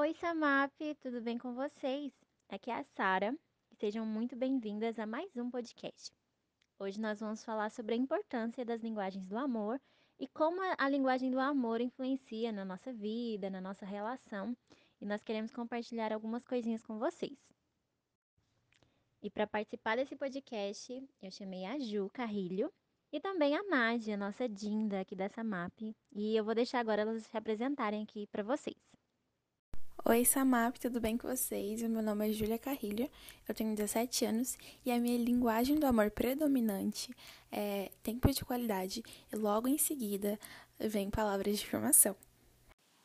Oi, Samap, tudo bem com vocês? Aqui é a Sara e sejam muito bem-vindas a mais um podcast. Hoje nós vamos falar sobre a importância das linguagens do amor e como a, linguagem do amor influencia na nossa vida, na nossa relação, e nós queremos compartilhar algumas coisinhas com vocês. E para participar desse podcast, eu chamei a Ju Carrilho e também a Nádia, nossa Dinda aqui dessa MAP, e eu vou deixar agora elas se apresentarem aqui para vocês. Oi, Samap, tudo bem com vocês? Meu nome é Júlia Carrilho, eu tenho 17 anos e a minha linguagem do amor predominante é tempo de qualidade e logo em seguida vem palavras de afirmação.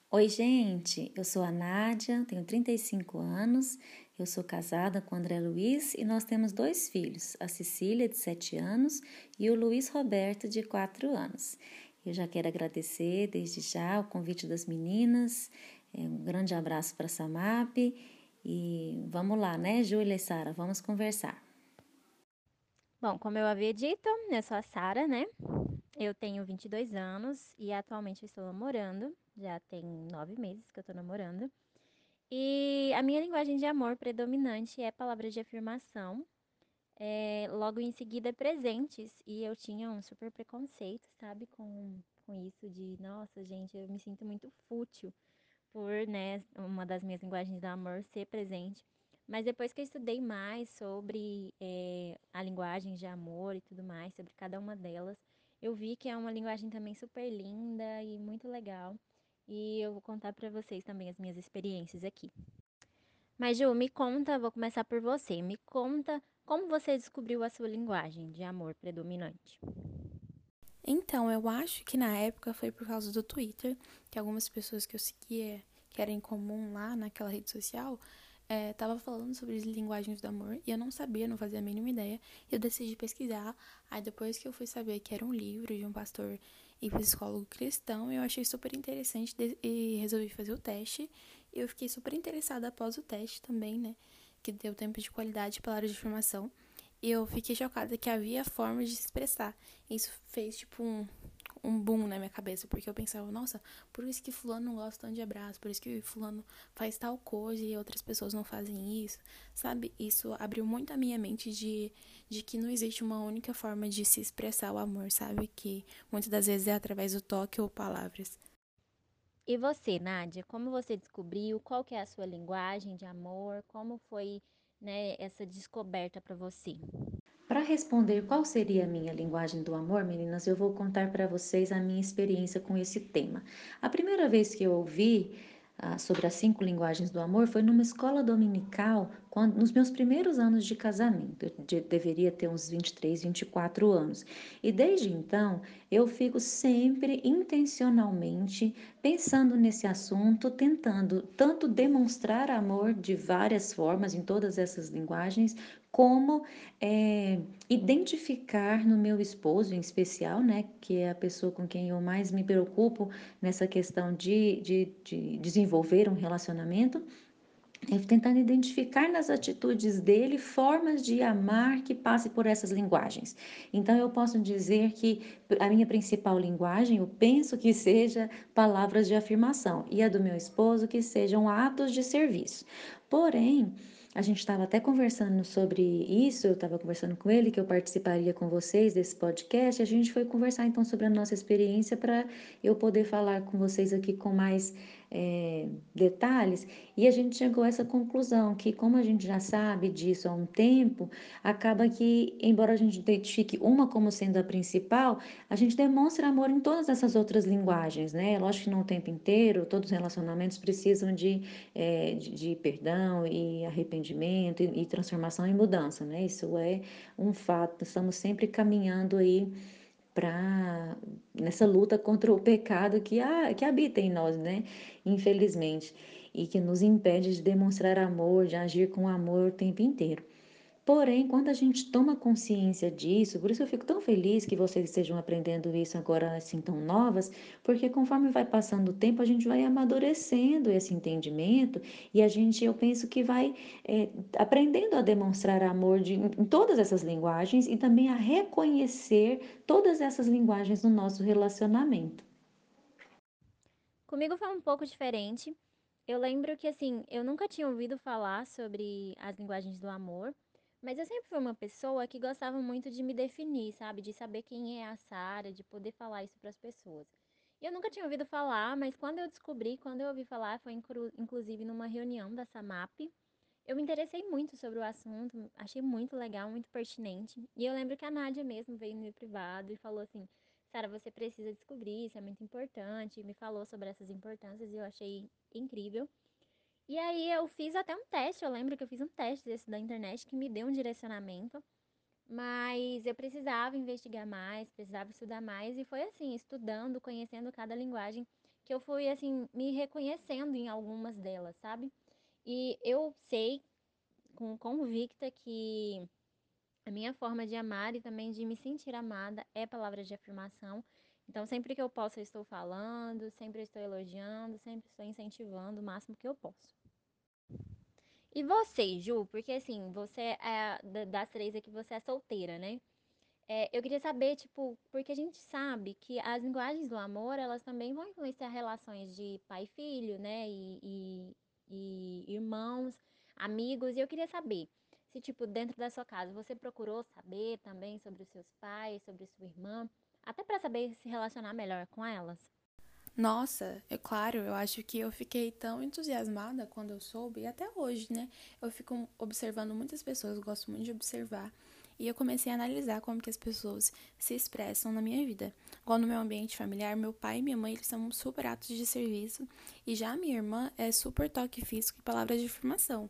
Oi, gente, eu sou a Nádia, tenho 35 anos, eu sou casada com o André Luiz e nós temos dois filhos, a Cecília, de 7 anos, e o Luiz Roberto, de 4 anos. Eu já quero agradecer desde já o convite das meninas um grande abraço para a Samap e vamos lá, né, Júlia e Sara, vamos conversar. Bom, como eu havia dito, eu sou a Sara, né? Eu tenho 22 anos e atualmente eu estou namorando. Já tem nove meses que eu estou namorando. E a minha linguagem de amor predominante é palavras de afirmação. É, logo em seguida, presentes. E eu tinha um super preconceito, sabe? Com, com isso de, nossa, gente, eu me sinto muito fútil por, né, uma das minhas linguagens do amor ser presente. Mas depois que eu estudei mais sobre é, a linguagem de amor e tudo mais, sobre cada uma delas, eu vi que é uma linguagem também super linda e muito legal. E eu vou contar para vocês também as minhas experiências aqui. Mas Ju, me conta, vou começar por você. Me conta como você descobriu a sua linguagem de amor predominante. Então, eu acho que na época foi por causa do Twitter, que algumas pessoas que eu seguia, que era em comum lá naquela rede social, é, tava falando sobre linguagens do amor e eu não sabia, não fazia a mínima ideia. E eu decidi pesquisar. Aí depois que eu fui saber que era um livro de um pastor e psicólogo cristão, eu achei super interessante e resolvi fazer o teste. Eu fiquei super interessada após o teste também, né? Que deu tempo de qualidade para área de formação. Eu fiquei chocada que havia formas de se expressar. Isso fez, tipo, um, um boom na minha cabeça, porque eu pensava, nossa, por isso que fulano não gosta tanto de abraço, por isso que fulano faz tal coisa e outras pessoas não fazem isso, sabe? Isso abriu muito a minha mente de, de que não existe uma única forma de se expressar o amor, sabe? Que muitas das vezes é através do toque ou palavras. E você, Nádia, como você descobriu? Qual que é a sua linguagem de amor? Como foi né, essa descoberta para você? Para responder qual seria a minha linguagem do amor, meninas, eu vou contar para vocês a minha experiência com esse tema. A primeira vez que eu ouvi sobre as cinco linguagens do amor foi numa escola dominical, quando, nos meus primeiros anos de casamento. Eu de, deveria ter uns 23, 24 anos. E desde então, eu fico sempre intencionalmente pensando nesse assunto, tentando tanto demonstrar amor de várias formas, em todas essas linguagens, como é, identificar no meu esposo, em especial, né, que é a pessoa com quem eu mais me preocupo nessa questão de, de, de desenvolver um relacionamento, é tentando identificar nas atitudes dele formas de amar que passe por essas linguagens. Então eu posso dizer que a minha principal linguagem, eu penso que seja palavras de afirmação e a do meu esposo que sejam atos de serviço. Porém, a gente estava até conversando sobre isso, eu estava conversando com ele que eu participaria com vocês desse podcast. A gente foi conversar então sobre a nossa experiência para eu poder falar com vocês aqui com mais é, detalhes, e a gente chegou a essa conclusão que, como a gente já sabe disso há um tempo, acaba que, embora a gente identifique uma como sendo a principal, a gente demonstra amor em todas essas outras linguagens, né? Lógico que não o tempo inteiro, todos os relacionamentos precisam de, é, de, de, perdão e arrependimento e, e transformação e mudança, né? Isso é um fato, estamos sempre caminhando aí para nessa luta contra o pecado que, ah, que habita em nós, né? Infelizmente, e que nos impede de demonstrar amor, de agir com amor o tempo inteiro. Porém, quando a gente toma consciência disso, por isso eu fico tão feliz que vocês estejam aprendendo isso agora assim tão novas, porque conforme vai passando o tempo, a gente vai amadurecendo esse entendimento e a gente, eu penso que vai é, aprendendo a demonstrar amor de, em todas essas linguagens e também a reconhecer todas essas linguagens no nosso relacionamento. Comigo foi um pouco diferente. Eu lembro que, assim, eu nunca tinha ouvido falar sobre as linguagens do amor, mas eu sempre fui uma pessoa que gostava muito de me definir, sabe? De saber quem é a Sara, de poder falar isso para as pessoas. Eu nunca tinha ouvido falar, mas quando eu descobri, quando eu ouvi falar, foi inclusive numa reunião da SAMAP. Eu me interessei muito sobre o assunto, achei muito legal, muito pertinente. E eu lembro que a Nádia mesmo veio no meu privado e falou assim: Sara, você precisa descobrir, isso é muito importante. E me falou sobre essas importâncias e eu achei incrível. E aí eu fiz até um teste, eu lembro que eu fiz um teste desse da internet que me deu um direcionamento, mas eu precisava investigar mais, precisava estudar mais e foi assim, estudando, conhecendo cada linguagem, que eu fui assim me reconhecendo em algumas delas, sabe? E eu sei com convicta que a minha forma de amar e também de me sentir amada é palavras de afirmação. Então, sempre que eu posso, eu estou falando, sempre estou elogiando, sempre estou incentivando o máximo que eu posso. E você, Ju? Porque assim, você é das três aqui, você é solteira, né? É, eu queria saber, tipo, porque a gente sabe que as linguagens do amor, elas também vão influenciar relações de pai e filho, né? E, e, e irmãos, amigos. E eu queria saber se, tipo, dentro da sua casa, você procurou saber também sobre os seus pais, sobre sua irmã, até para saber se relacionar melhor com elas. Nossa, é claro, eu acho que eu fiquei tão entusiasmada quando eu soube, e até hoje, né? Eu fico observando muitas pessoas, gosto muito de observar, e eu comecei a analisar como que as pessoas se expressam na minha vida. Igual no meu ambiente familiar, meu pai e minha mãe, eles são super atos de serviço, e já a minha irmã é super toque físico e palavras de afirmação.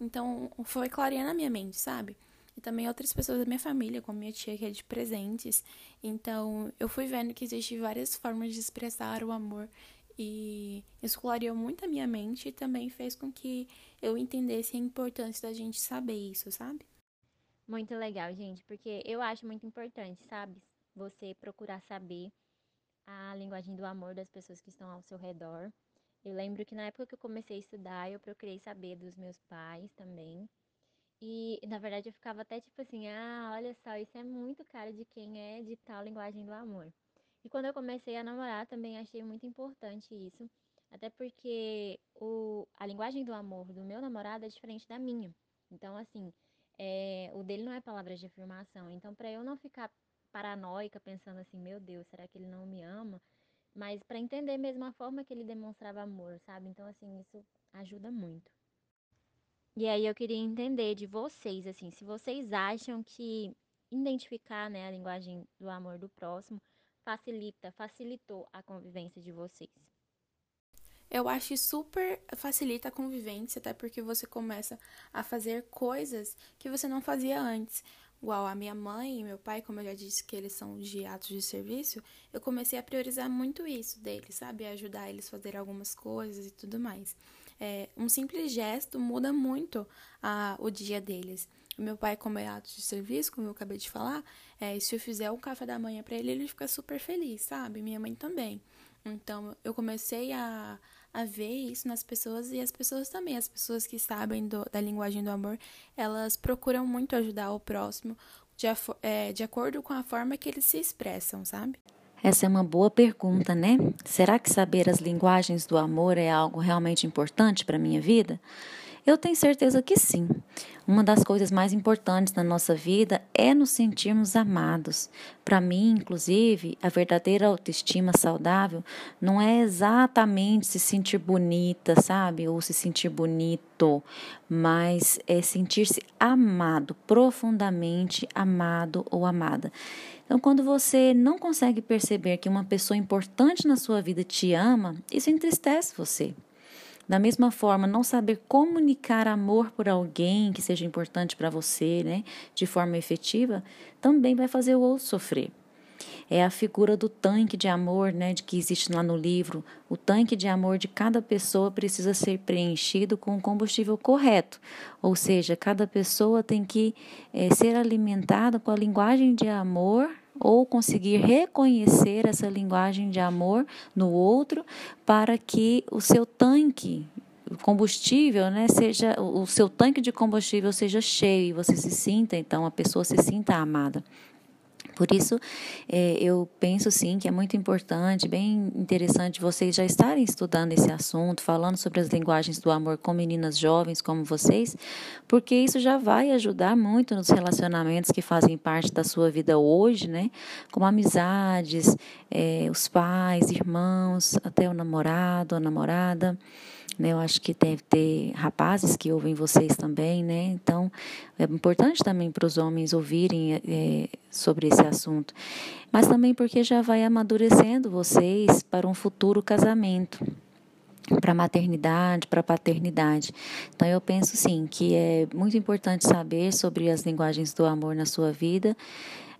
Então, foi clareando a minha mente, sabe? E também outras pessoas da minha família, como minha tia, que é de presentes. Então, eu fui vendo que existem várias formas de expressar o amor. E isso clareou muito a minha mente e também fez com que eu entendesse a importância da gente saber isso, sabe? Muito legal, gente, porque eu acho muito importante, sabe? Você procurar saber a linguagem do amor das pessoas que estão ao seu redor. Eu lembro que na época que eu comecei a estudar, eu procurei saber dos meus pais também. E, na verdade, eu ficava até tipo assim: ah, olha só, isso é muito cara de quem é de tal linguagem do amor. E quando eu comecei a namorar, também achei muito importante isso. Até porque o, a linguagem do amor do meu namorado é diferente da minha. Então, assim, é, o dele não é palavras de afirmação. Então, para eu não ficar paranoica pensando assim: meu Deus, será que ele não me ama? mas para entender mesmo a forma que ele demonstrava amor, sabe? Então, assim, isso ajuda muito. E aí eu queria entender de vocês, assim, se vocês acham que identificar, né, a linguagem do amor do próximo facilita, facilitou a convivência de vocês. Eu acho que super facilita a convivência, até porque você começa a fazer coisas que você não fazia antes. Igual a minha mãe e meu pai, como eu já disse que eles são de atos de serviço, eu comecei a priorizar muito isso deles, sabe? ajudar eles a fazer algumas coisas e tudo mais. É, um simples gesto muda muito a, o dia deles. O meu pai, como é ato de serviço, como eu acabei de falar, é, se eu fizer um café da manhã para ele, ele fica super feliz, sabe? Minha mãe também. Então, eu comecei a, a ver isso nas pessoas e as pessoas também, as pessoas que sabem do, da linguagem do amor, elas procuram muito ajudar o próximo de, é, de acordo com a forma que eles se expressam, sabe? Essa é uma boa pergunta, né? Será que saber as linguagens do amor é algo realmente importante para a minha vida? Eu tenho certeza que sim. Uma das coisas mais importantes na nossa vida é nos sentirmos amados. Para mim, inclusive, a verdadeira autoestima saudável não é exatamente se sentir bonita, sabe? Ou se sentir bonito, mas é sentir-se amado, profundamente amado ou amada. Então, quando você não consegue perceber que uma pessoa importante na sua vida te ama, isso entristece você. Da mesma forma, não saber comunicar amor por alguém que seja importante para você, né, de forma efetiva, também vai fazer o outro sofrer. É a figura do tanque de amor, né, de que existe lá no livro. O tanque de amor de cada pessoa precisa ser preenchido com o combustível correto, ou seja, cada pessoa tem que é, ser alimentada com a linguagem de amor ou conseguir reconhecer essa linguagem de amor no outro para que o seu tanque combustível, né, seja o seu tanque de combustível seja cheio e você se sinta então a pessoa se sinta amada. Por isso, é, eu penso sim que é muito importante, bem interessante vocês já estarem estudando esse assunto, falando sobre as linguagens do amor com meninas jovens como vocês, porque isso já vai ajudar muito nos relacionamentos que fazem parte da sua vida hoje, né? Como amizades, é, os pais, irmãos, até o namorado, a namorada. Né? Eu acho que deve ter rapazes que ouvem vocês também, né? Então, é importante também para os homens ouvirem é, sobre esse assunto. Mas também porque já vai amadurecendo vocês para um futuro casamento para maternidade, para paternidade. Então eu penso sim que é muito importante saber sobre as linguagens do amor na sua vida,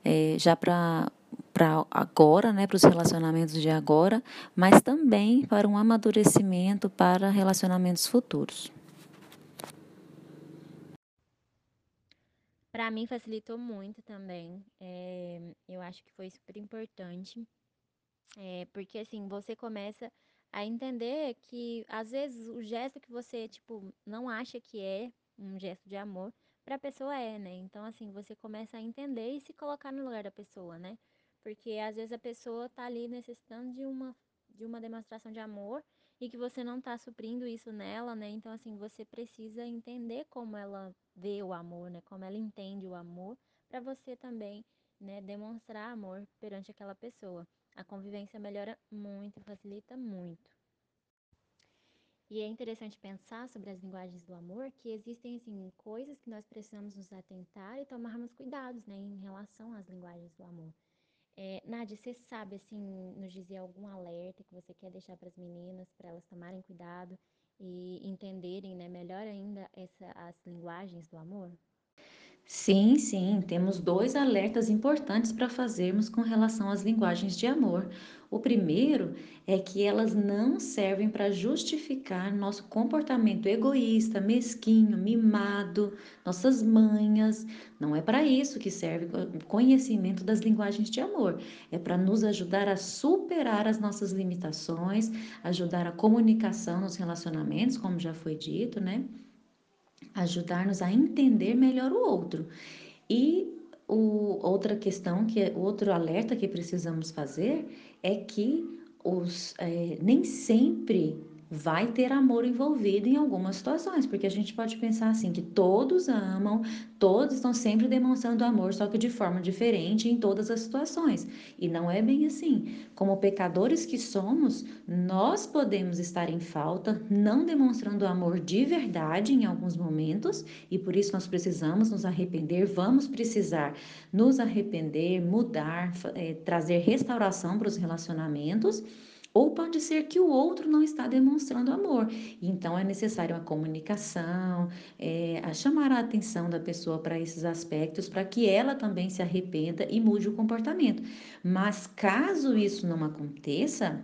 é, já para para agora, né, para os relacionamentos de agora, mas também para um amadurecimento para relacionamentos futuros. Para mim facilitou muito também. É, eu acho que foi super importante, é, porque assim você começa a entender que às vezes o gesto que você tipo não acha que é um gesto de amor, para a pessoa é, né? Então assim você começa a entender e se colocar no lugar da pessoa, né? Porque às vezes a pessoa tá ali necessitando de uma, de uma demonstração de amor e que você não tá suprindo isso nela, né? Então, assim, você precisa entender como ela vê o amor, né? Como ela entende o amor, para você também, né, demonstrar amor perante aquela pessoa. A convivência melhora muito, facilita muito. E é interessante pensar sobre as linguagens do amor, que existem assim coisas que nós precisamos nos atentar e tomarmos cuidados, né, em relação às linguagens do amor. É, Nádia, você sabe, assim, nos dizer algum alerta que você quer deixar para as meninas, para elas tomarem cuidado e entenderem, né, melhor ainda essa, as linguagens do amor? Sim, sim, temos dois alertas importantes para fazermos com relação às linguagens de amor. O primeiro é que elas não servem para justificar nosso comportamento egoísta, mesquinho, mimado, nossas manhas. Não é para isso que serve o conhecimento das linguagens de amor. É para nos ajudar a superar as nossas limitações, ajudar a comunicação nos relacionamentos, como já foi dito, né? Ajudar-nos a entender melhor o outro. E o, outra questão, que é outro alerta que precisamos fazer é que os, é, nem sempre vai ter amor envolvido em algumas situações, porque a gente pode pensar assim que todos amam, todos estão sempre demonstrando amor, só que de forma diferente em todas as situações. E não é bem assim. Como pecadores que somos, nós podemos estar em falta, não demonstrando amor de verdade em alguns momentos, e por isso nós precisamos nos arrepender, vamos precisar nos arrepender, mudar, é, trazer restauração para os relacionamentos ou pode ser que o outro não está demonstrando amor. Então é necessário a comunicação, é, a chamar a atenção da pessoa para esses aspectos, para que ela também se arrependa e mude o comportamento. Mas caso isso não aconteça,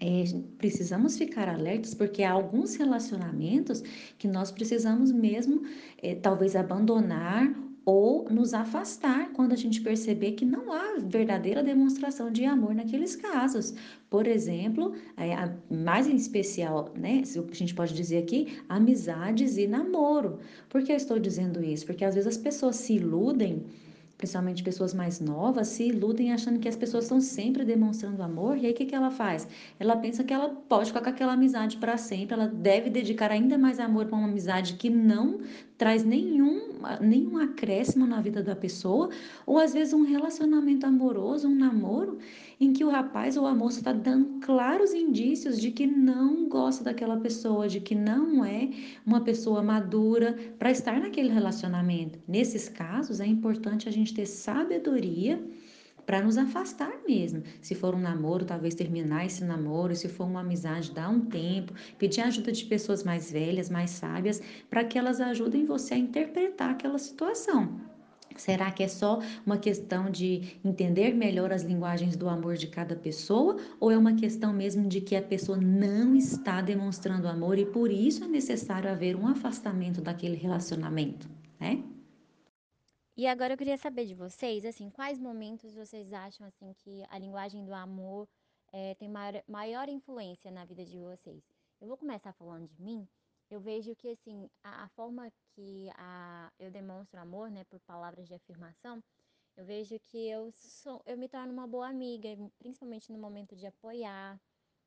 é, precisamos ficar alertas porque há alguns relacionamentos que nós precisamos mesmo, é, talvez, abandonar ou nos afastar quando a gente perceber que não há verdadeira demonstração de amor naqueles casos. Por exemplo, é, mais em especial, né, a gente pode dizer aqui, amizades e namoro. Por que eu estou dizendo isso? Porque às vezes as pessoas se iludem principalmente pessoas mais novas, se iludem achando que as pessoas estão sempre demonstrando amor. E aí o que, que ela faz? Ela pensa que ela pode ficar com aquela amizade para sempre, ela deve dedicar ainda mais amor para uma amizade que não traz nenhum, nenhum acréscimo na vida da pessoa, ou às vezes um relacionamento amoroso, um namoro, em que o rapaz ou a moça está dando claros indícios de que não gosta daquela pessoa, de que não é uma pessoa madura para estar naquele relacionamento. Nesses casos, é importante a gente ter sabedoria para nos afastar mesmo. Se for um namoro, talvez terminar esse namoro, se for uma amizade, dar um tempo, pedir ajuda de pessoas mais velhas, mais sábias, para que elas ajudem você a interpretar aquela situação. Será que é só uma questão de entender melhor as linguagens do amor de cada pessoa ou é uma questão mesmo de que a pessoa não está demonstrando amor e por isso é necessário haver um afastamento daquele relacionamento, né? E agora eu queria saber de vocês, assim, quais momentos vocês acham assim que a linguagem do amor é, tem maior, maior influência na vida de vocês? Eu vou começar falando de mim eu vejo que assim a, a forma que a, eu demonstro amor, né, por palavras de afirmação, Eu vejo que eu sou, eu me torno uma boa amiga, principalmente no momento de apoiar.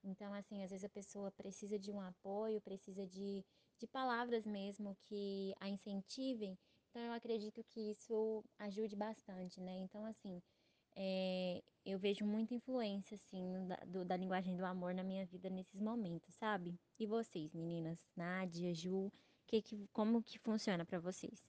Então, assim, às vezes a pessoa precisa de um apoio, precisa de, de palavras mesmo que a incentivem. Então, eu acredito que isso ajude bastante, né? Então, assim, é, eu vejo muita influência, assim, da, do, da linguagem do amor na minha vida nesses momentos, sabe? E vocês, meninas? Nádia, Ju, que, que, como que funciona para vocês?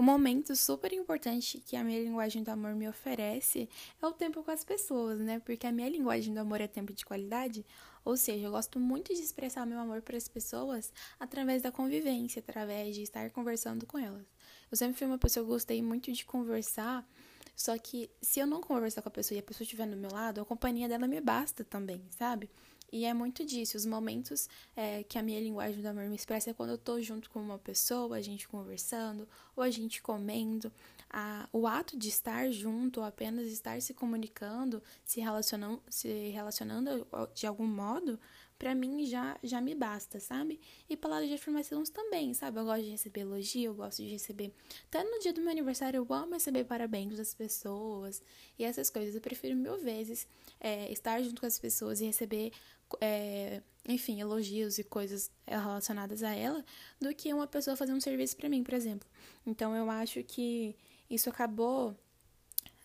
Um momento super importante que a minha linguagem do amor me oferece é o tempo com as pessoas, né? Porque a minha linguagem do amor é tempo de qualidade, ou seja, eu gosto muito de expressar meu amor para as pessoas através da convivência, através de estar conversando com elas. Eu sempre fui uma pessoa que gostei muito de conversar, só que se eu não conversar com a pessoa e a pessoa estiver do meu lado, a companhia dela me basta também, sabe? E é muito disso. Os momentos é, que a minha linguagem do amor me expressa é quando eu tô junto com uma pessoa, a gente conversando, ou a gente comendo. A, o ato de estar junto, ou apenas estar se comunicando, se relacionando, se relacionando de algum modo, para mim já, já me basta, sabe? E palavras de afirmação também, sabe? Eu gosto de receber elogio, eu gosto de receber. Até no dia do meu aniversário, eu amo receber parabéns das pessoas e essas coisas. Eu prefiro mil vezes é, estar junto com as pessoas e receber é, enfim, elogios e coisas relacionadas a ela, do que uma pessoa fazer um serviço para mim, por exemplo. Então eu acho que isso acabou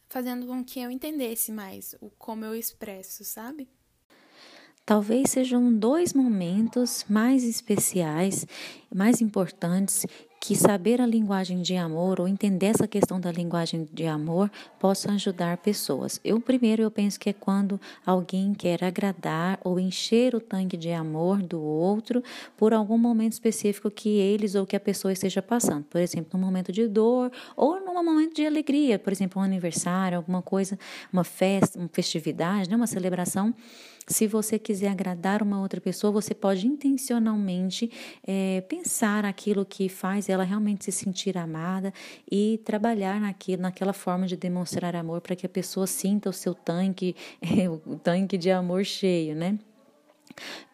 fazendo com que eu entendesse mais o como eu expresso, sabe? Talvez sejam dois momentos mais especiais, mais importantes que saber a linguagem de amor ou entender essa questão da linguagem de amor possa ajudar pessoas. Eu primeiro eu penso que é quando alguém quer agradar ou encher o tanque de amor do outro por algum momento específico que eles ou que a pessoa esteja passando. Por exemplo, num momento de dor ou num momento de alegria, por exemplo, um aniversário, alguma coisa, uma festa, uma festividade, né, uma celebração. Se você quiser agradar uma outra pessoa, você pode intencionalmente é, pensar aquilo que faz ela realmente se sentir amada e trabalhar naquilo, naquela forma de demonstrar amor para que a pessoa sinta o seu tanque, o tanque de amor cheio, né?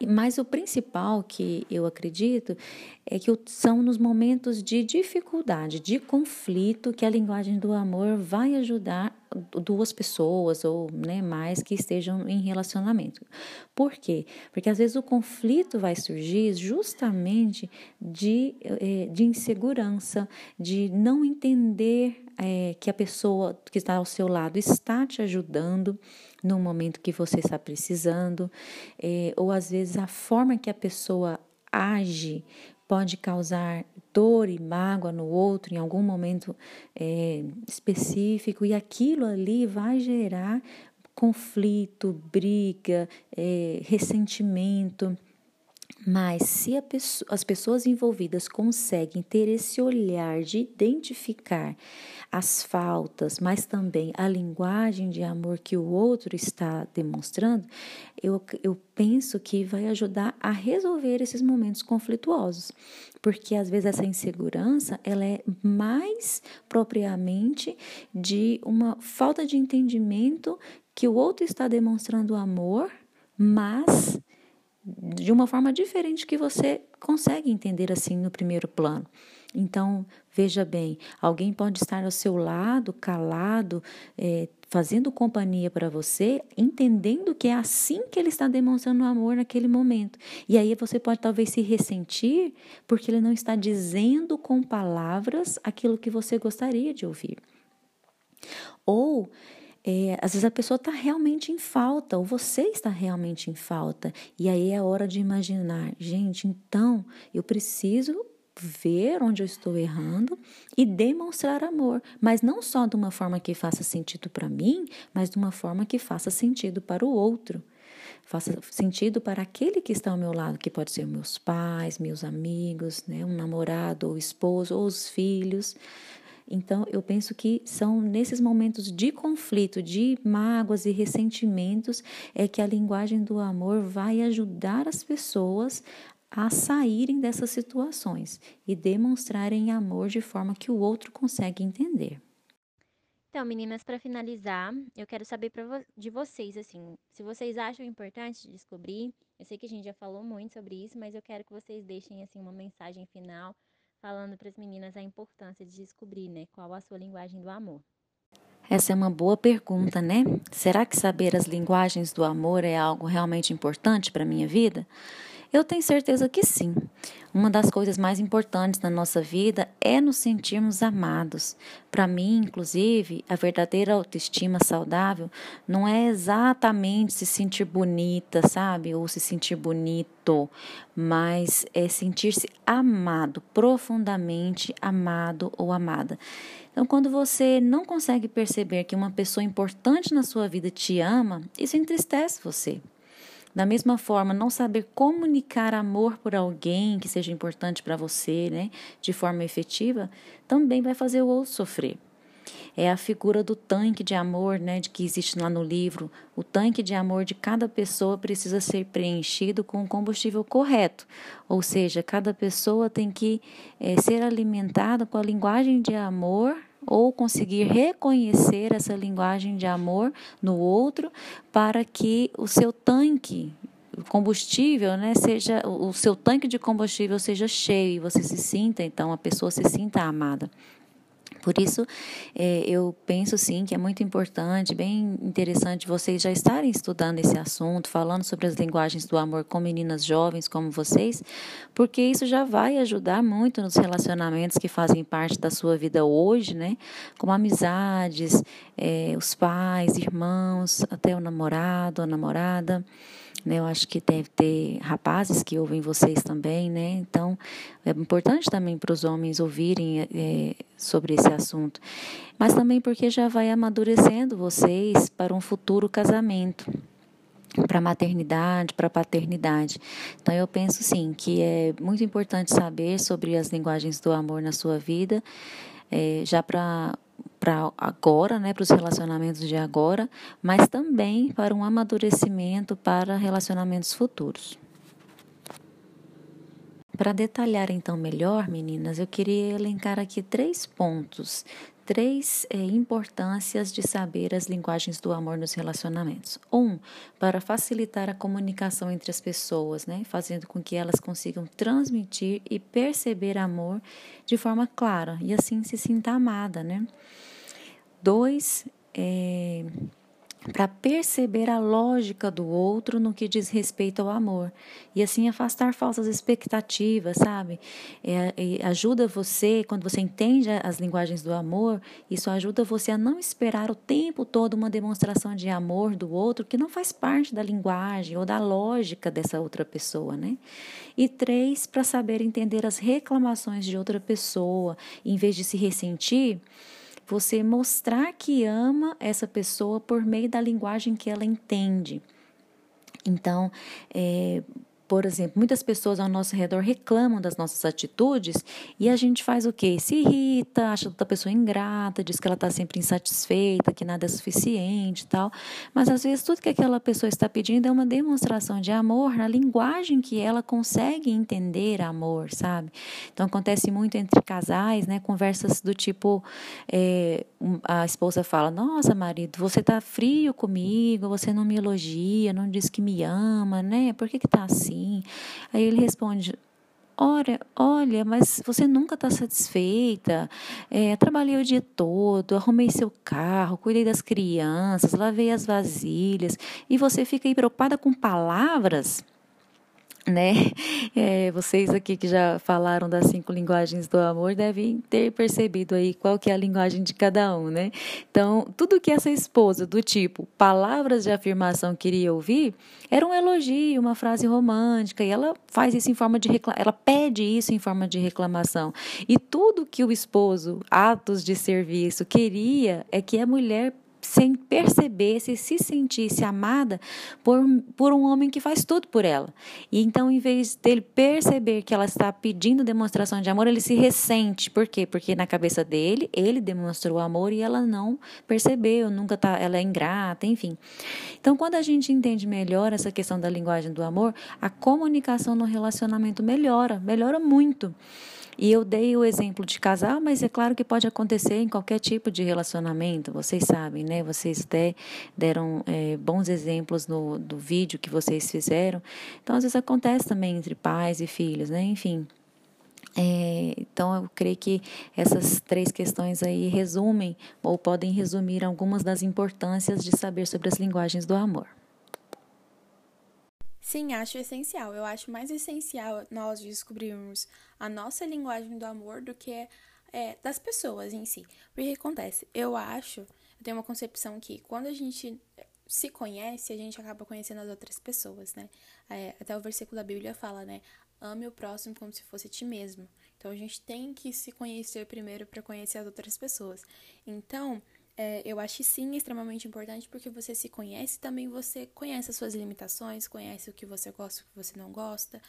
Mas o principal que eu acredito é que são nos momentos de dificuldade, de conflito, que a linguagem do amor vai ajudar duas pessoas ou né, mais que estejam em relacionamento. Por quê? Porque às vezes o conflito vai surgir justamente de, eh, de insegurança, de não entender é, que a pessoa que está ao seu lado está te ajudando no momento que você está precisando, é, ou às vezes a forma que a pessoa age pode causar dor e mágoa no outro em algum momento é, específico, e aquilo ali vai gerar conflito, briga, é, ressentimento. Mas se pessoa, as pessoas envolvidas conseguem ter esse olhar de identificar as faltas, mas também a linguagem de amor que o outro está demonstrando, eu, eu penso que vai ajudar a resolver esses momentos conflituosos. Porque às vezes essa insegurança ela é mais propriamente de uma falta de entendimento que o outro está demonstrando amor, mas de uma forma diferente que você consegue entender assim no primeiro plano. Então, veja bem, alguém pode estar ao seu lado, calado, é, fazendo companhia para você, entendendo que é assim que ele está demonstrando amor naquele momento. E aí você pode talvez se ressentir porque ele não está dizendo com palavras aquilo que você gostaria de ouvir. Ou é, às vezes a pessoa está realmente em falta, ou você está realmente em falta. E aí é hora de imaginar, gente, então eu preciso ver onde eu estou errando e demonstrar amor, mas não só de uma forma que faça sentido para mim, mas de uma forma que faça sentido para o outro. Faça sentido para aquele que está ao meu lado, que pode ser meus pais, meus amigos, né, um namorado ou esposo, ou os filhos. Então, eu penso que são nesses momentos de conflito, de mágoas e ressentimentos, é que a linguagem do amor vai ajudar as pessoas a saírem dessas situações e demonstrarem amor de forma que o outro consegue entender. Então, meninas, para finalizar, eu quero saber vo de vocês, assim, se vocês acham importante descobrir. Eu sei que a gente já falou muito sobre isso, mas eu quero que vocês deixem assim uma mensagem final falando para as meninas a importância de descobrir, né, qual a sua linguagem do amor. Essa é uma boa pergunta, né? Será que saber as linguagens do amor é algo realmente importante para minha vida? Eu tenho certeza que sim. Uma das coisas mais importantes na nossa vida é nos sentirmos amados. Para mim, inclusive, a verdadeira autoestima saudável não é exatamente se sentir bonita, sabe? Ou se sentir bonito, mas é sentir-se amado, profundamente amado ou amada. Então, quando você não consegue perceber que uma pessoa importante na sua vida te ama, isso entristece você. Da mesma forma, não saber comunicar amor por alguém que seja importante para você, né, de forma efetiva, também vai fazer o outro sofrer. É a figura do tanque de amor, né, de que existe lá no livro. O tanque de amor de cada pessoa precisa ser preenchido com o combustível correto, ou seja, cada pessoa tem que é, ser alimentada com a linguagem de amor ou conseguir reconhecer essa linguagem de amor no outro para que o seu tanque combustível, né, seja o seu tanque de combustível seja cheio e você se sinta, então a pessoa se sinta amada. Por isso, é, eu penso sim que é muito importante, bem interessante vocês já estarem estudando esse assunto, falando sobre as linguagens do amor com meninas jovens como vocês, porque isso já vai ajudar muito nos relacionamentos que fazem parte da sua vida hoje, né? Como amizades, é, os pais, irmãos, até o namorado, a namorada. Né? Eu acho que deve ter rapazes que ouvem vocês também, né? Então, é importante também para os homens ouvirem é, sobre esse assunto. Mas também porque já vai amadurecendo vocês para um futuro casamento para maternidade, para paternidade. Então eu penso sim que é muito importante saber sobre as linguagens do amor na sua vida, é, já para para agora, né, para os relacionamentos de agora, mas também para um amadurecimento para relacionamentos futuros. Para detalhar então melhor, meninas, eu queria elencar aqui três pontos, três é, importâncias de saber as linguagens do amor nos relacionamentos. Um, para facilitar a comunicação entre as pessoas, né, fazendo com que elas consigam transmitir e perceber amor de forma clara e assim se sinta amada, né. Dois, é, para perceber a lógica do outro no que diz respeito ao amor e assim afastar falsas expectativas, sabe? É, é, ajuda você, quando você entende as linguagens do amor, isso ajuda você a não esperar o tempo todo uma demonstração de amor do outro que não faz parte da linguagem ou da lógica dessa outra pessoa, né? E três, para saber entender as reclamações de outra pessoa, em vez de se ressentir você mostrar que ama essa pessoa por meio da linguagem que ela entende. Então, é, por exemplo, muitas pessoas ao nosso redor reclamam das nossas atitudes e a gente faz o quê? Se irrita, acha outra pessoa ingrata, diz que ela está sempre insatisfeita, que nada é suficiente e tal. Mas às vezes tudo que aquela pessoa está pedindo é uma demonstração de amor na linguagem que ela consegue entender amor, sabe? Então acontece muito entre casais, né? Conversas do tipo: é, a esposa fala, nossa, marido, você está frio comigo, você não me elogia, não diz que me ama, né? Por que, que tá assim? Assim? Aí ele responde: Olha, olha, mas você nunca está satisfeita. É, trabalhei o dia todo, arrumei seu carro, cuidei das crianças, lavei as vasilhas, e você fica aí preocupada com palavras? Né? É, vocês aqui que já falaram das cinco linguagens do amor devem ter percebido aí qual que é a linguagem de cada um, né? Então, tudo que essa esposa do tipo palavras de afirmação queria ouvir era um elogio, uma frase romântica, e ela faz isso em forma de ela pede isso em forma de reclamação. E tudo que o esposo, atos de serviço, queria é que a mulher sem perceber, se se sentisse amada por, por um homem que faz tudo por ela. E então, em vez dele perceber que ela está pedindo demonstração de amor, ele se ressente. Por quê? Porque na cabeça dele, ele demonstrou amor e ela não percebeu, nunca tá, ela é ingrata, enfim. Então, quando a gente entende melhor essa questão da linguagem do amor, a comunicação no relacionamento melhora, melhora muito. E eu dei o exemplo de casal, mas é claro que pode acontecer em qualquer tipo de relacionamento, vocês sabem, né? Vocês até deram é, bons exemplos no do vídeo que vocês fizeram. Então, às vezes acontece também entre pais e filhos, né? Enfim. É, então, eu creio que essas três questões aí resumem ou podem resumir algumas das importâncias de saber sobre as linguagens do amor. Sim, acho essencial. Eu acho mais essencial nós descobrirmos a nossa linguagem do amor do que é, das pessoas em si. Porque acontece, eu acho, eu tenho uma concepção que quando a gente se conhece, a gente acaba conhecendo as outras pessoas, né? É, até o versículo da Bíblia fala, né? Ame o próximo como se fosse ti mesmo. Então a gente tem que se conhecer primeiro para conhecer as outras pessoas. Então, é, eu acho sim extremamente importante porque você se conhece também você conhece as suas limitações, conhece o que você gosta, o que você não gosta,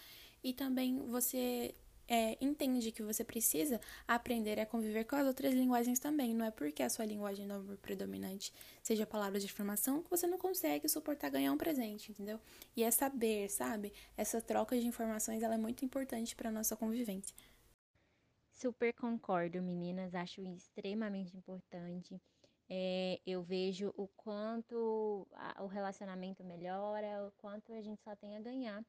e também você é, entende que você precisa aprender a conviver com as outras linguagens também. Não é porque a sua linguagem não é predominante seja palavras de informação que você não consegue suportar ganhar um presente, entendeu? E é saber, sabe? Essa troca de informações ela é muito importante para nossa convivência. Super concordo, meninas. Acho extremamente importante. É, eu vejo o quanto a, o relacionamento melhora, o quanto a gente só tem a ganhar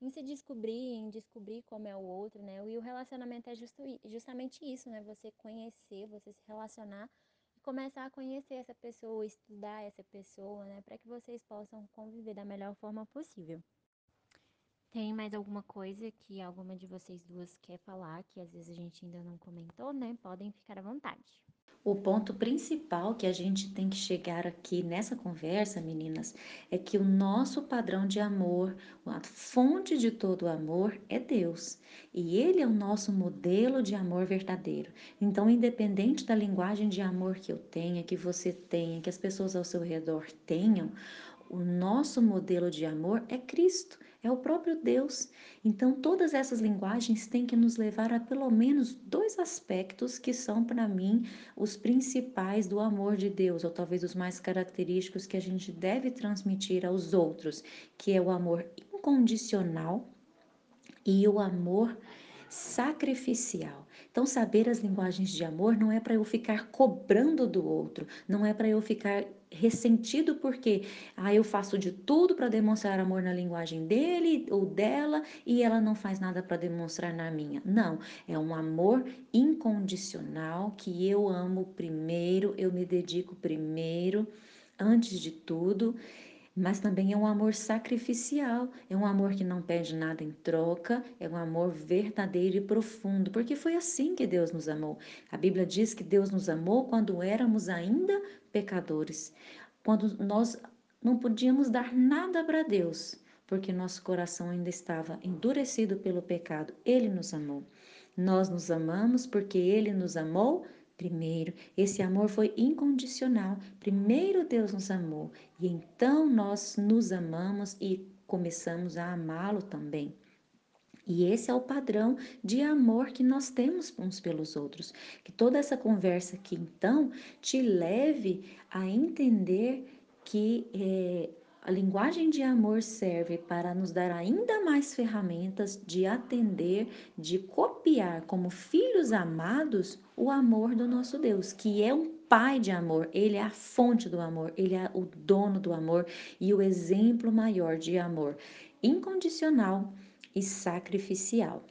em se descobrir, em descobrir como é o outro, né? E o relacionamento é justo, justamente isso, né? Você conhecer, você se relacionar e começar a conhecer essa pessoa, estudar essa pessoa, né? Para que vocês possam conviver da melhor forma possível. Tem mais alguma coisa que alguma de vocês duas quer falar, que às vezes a gente ainda não comentou, né? Podem ficar à vontade. O ponto principal que a gente tem que chegar aqui nessa conversa, meninas, é que o nosso padrão de amor, a fonte de todo o amor é Deus. E Ele é o nosso modelo de amor verdadeiro. Então, independente da linguagem de amor que eu tenha, que você tenha, que as pessoas ao seu redor tenham, o nosso modelo de amor é Cristo é o próprio Deus. Então, todas essas linguagens têm que nos levar a pelo menos dois aspectos que são, para mim, os principais do amor de Deus, ou talvez os mais característicos que a gente deve transmitir aos outros, que é o amor incondicional e o amor sacrificial. Então, saber as linguagens de amor não é para eu ficar cobrando do outro, não é para eu ficar ressentido porque ah, eu faço de tudo para demonstrar amor na linguagem dele ou dela e ela não faz nada para demonstrar na minha. Não, é um amor incondicional que eu amo primeiro, eu me dedico primeiro, antes de tudo mas também é um amor sacrificial, é um amor que não pede nada em troca, é um amor verdadeiro e profundo, porque foi assim que Deus nos amou. A Bíblia diz que Deus nos amou quando éramos ainda pecadores, quando nós não podíamos dar nada para Deus, porque nosso coração ainda estava endurecido pelo pecado. Ele nos amou. Nós nos amamos porque ele nos amou primeiro. Esse amor foi incondicional. Primeiro Deus nos amou e então nós nos amamos e começamos a amá-lo também. E esse é o padrão de amor que nós temos uns pelos outros. Que toda essa conversa aqui, então, te leve a entender que é, a linguagem de amor serve para nos dar ainda mais ferramentas de atender, de copiar como filhos amados o amor do nosso Deus, que é um pai de amor, ele é a fonte do amor, ele é o dono do amor e o exemplo maior de amor incondicional e sacrificial.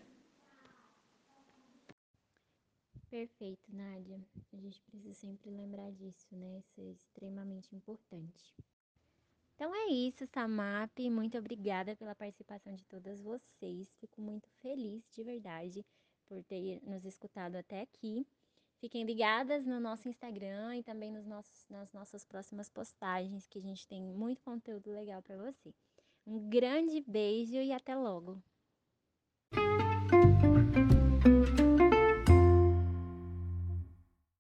Perfeito, Nádia. A gente precisa sempre lembrar disso, né? Isso é extremamente importante. Então é isso, Samap. Muito obrigada pela participação de todas vocês. Fico muito feliz, de verdade, por ter nos escutado até aqui. Fiquem ligadas no nosso Instagram e também nos nossos, nas nossas próximas postagens, que a gente tem muito conteúdo legal para você. Um grande beijo e até logo!